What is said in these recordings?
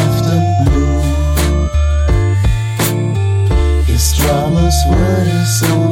of blue. His drama's word is over.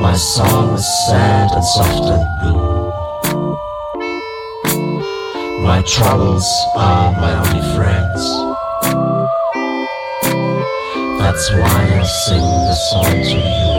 My song was sad and soft and blue. My troubles are my only friends. That's why I sing this song to you.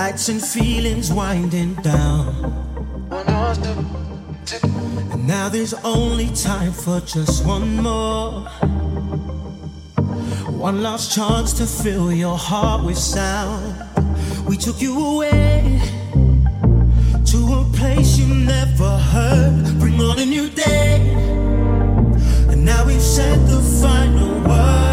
Lights and feelings winding down. And now there's only time for just one more. One last chance to fill your heart with sound. We took you away to a place you never heard. Bring on a new day. And now we've said the final word.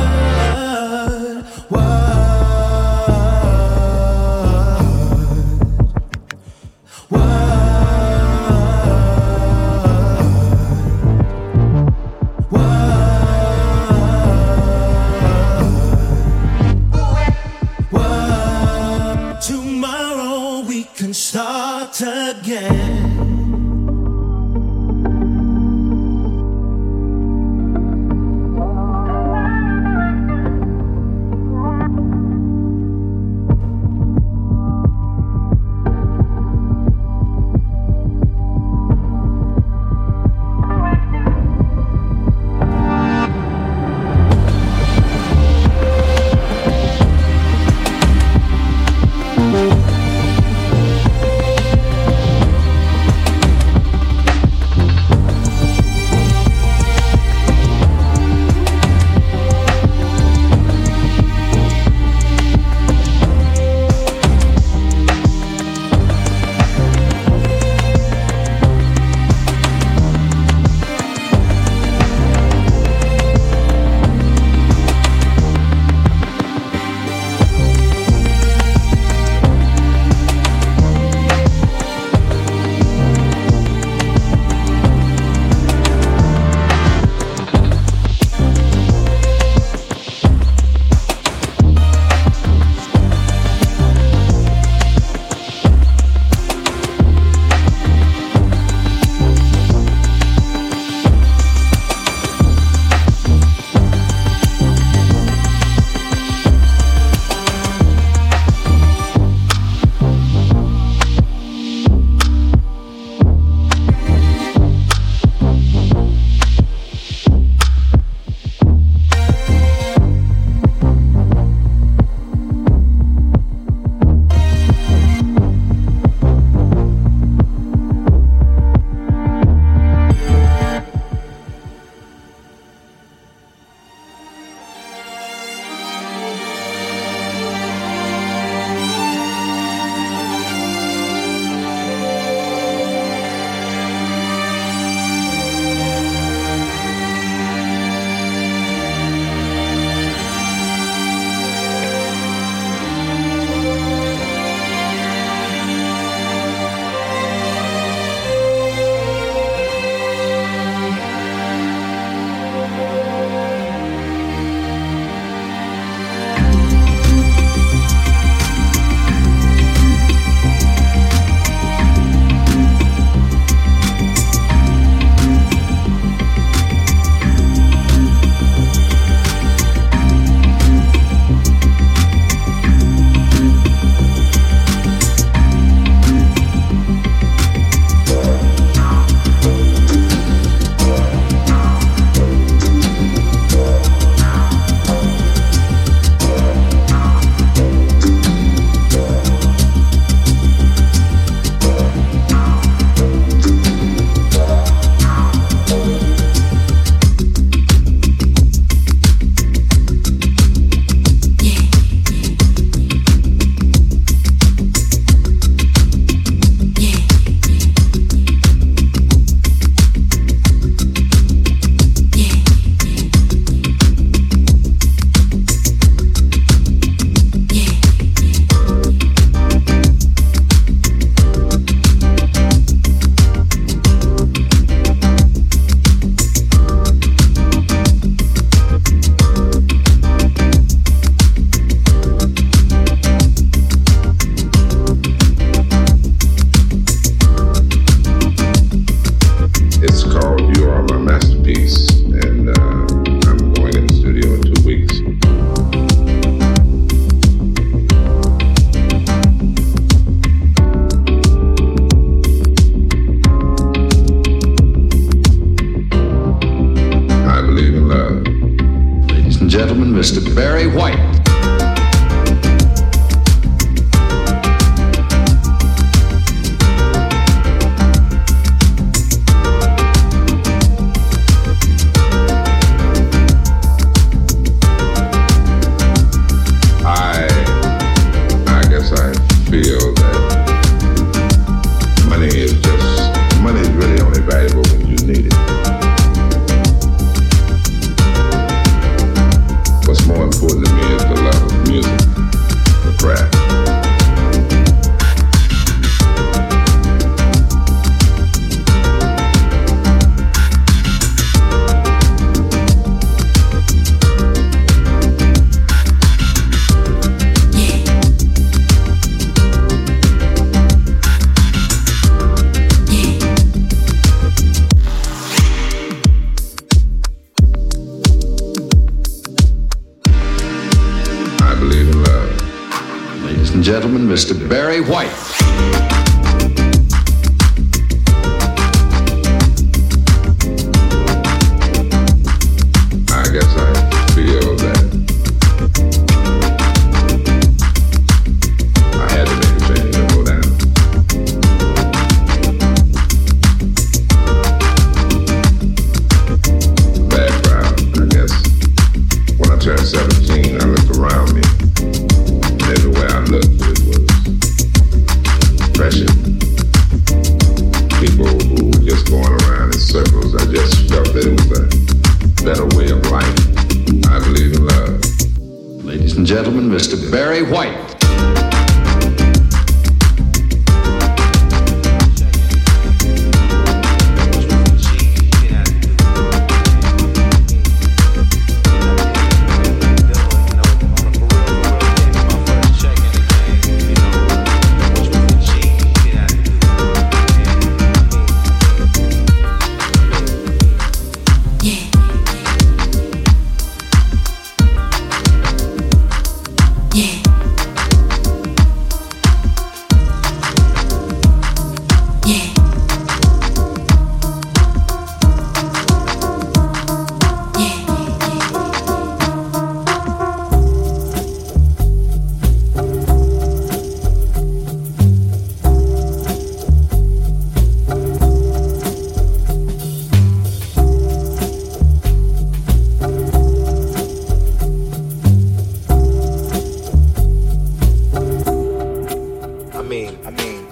amém, amém.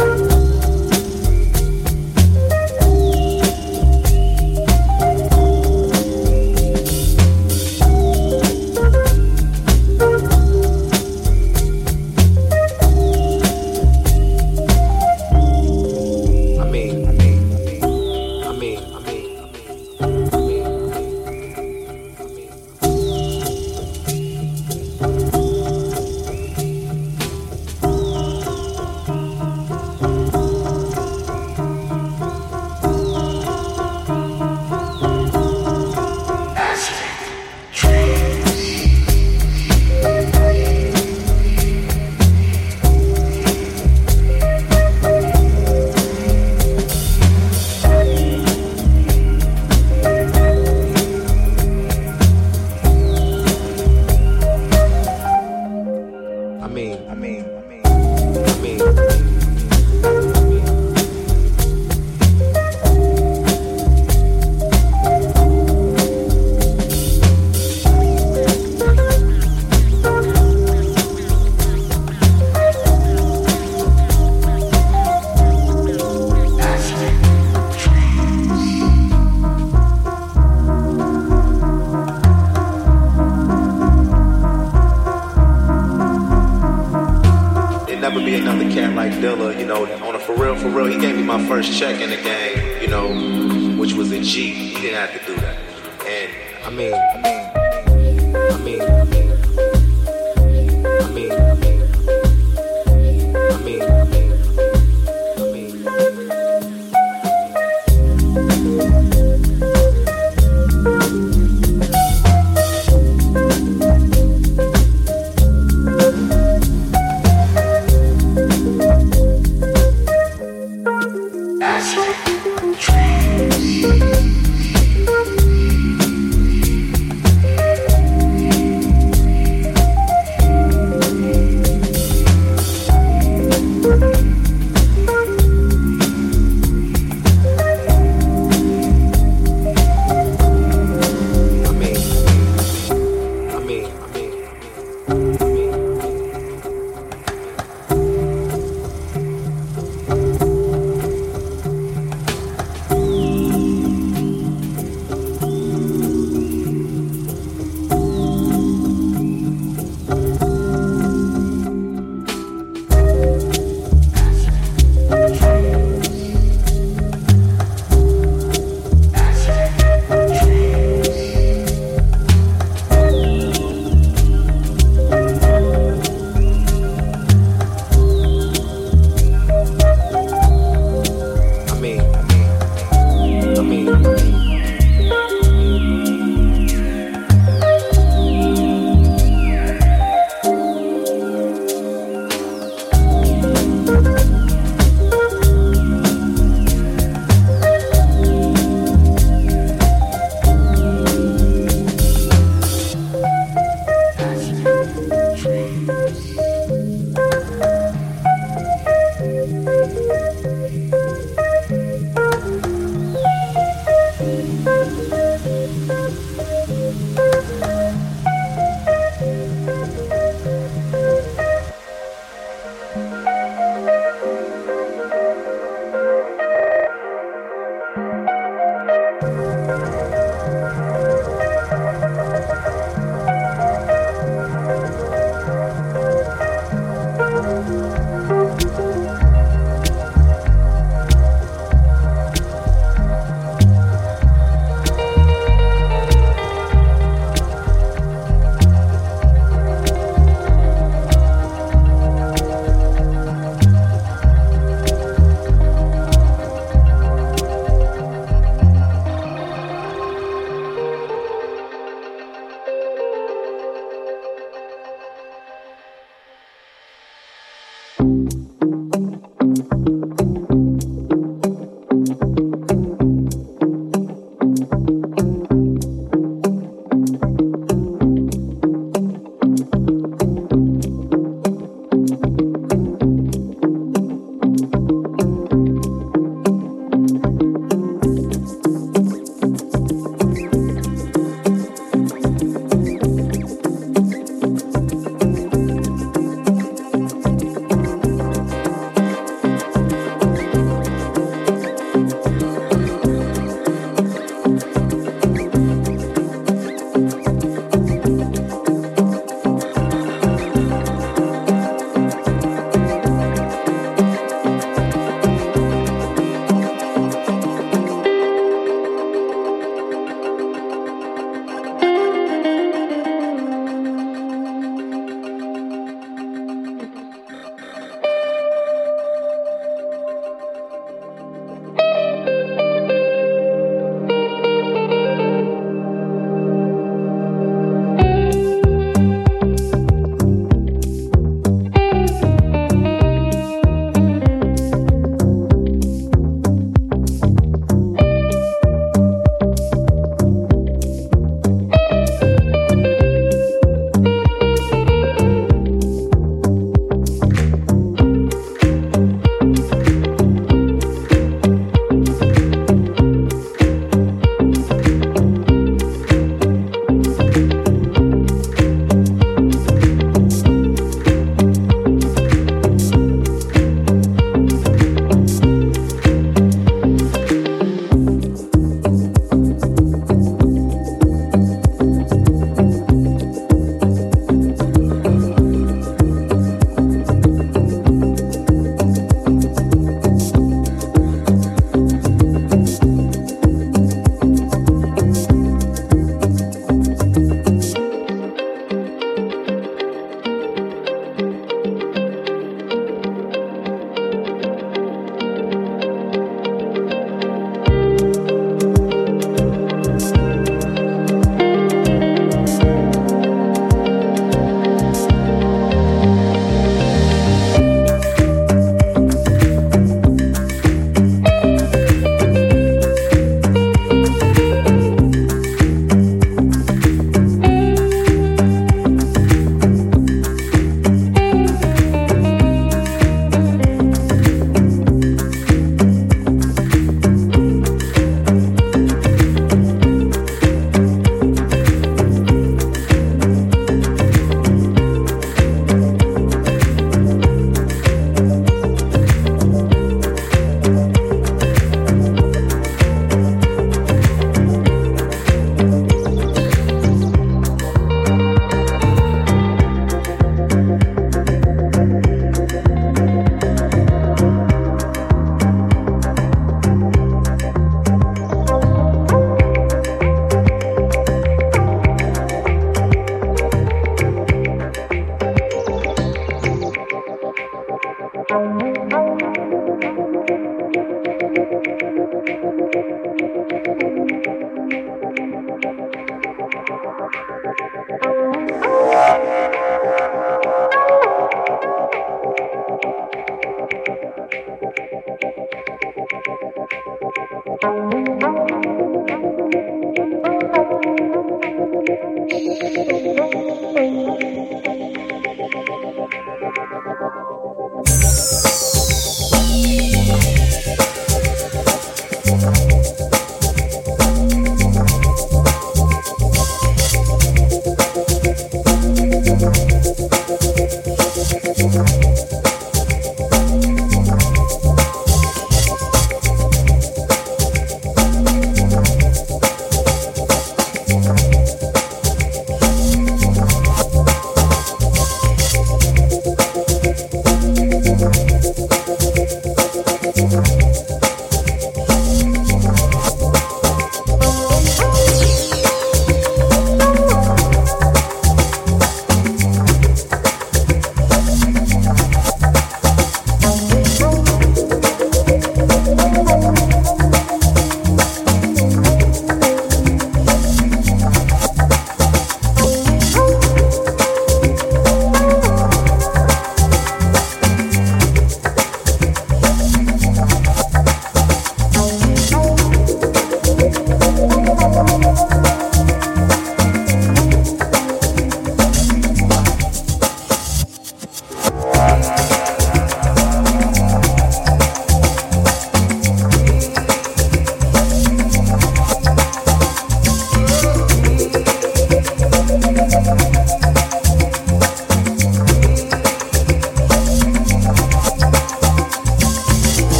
amém.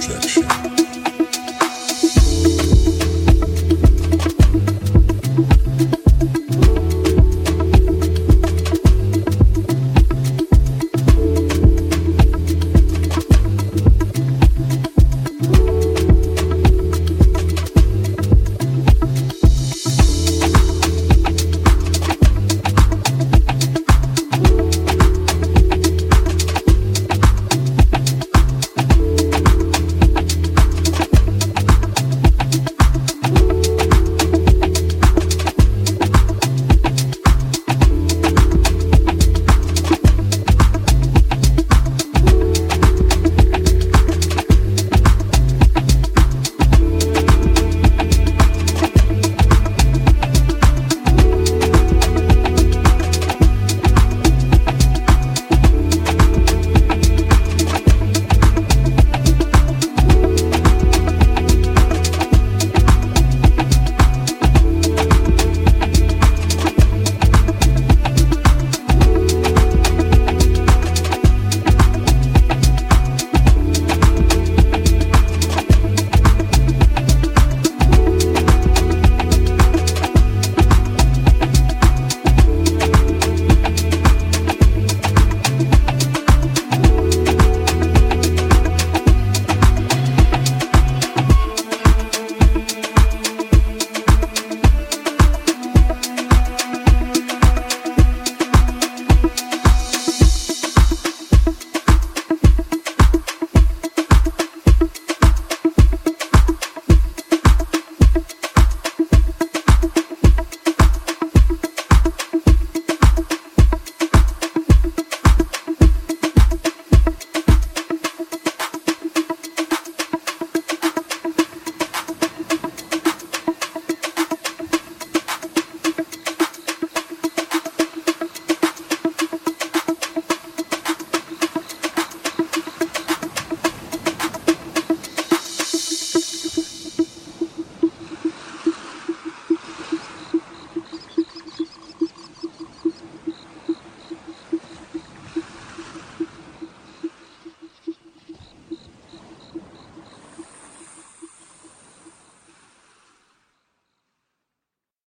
rzecz.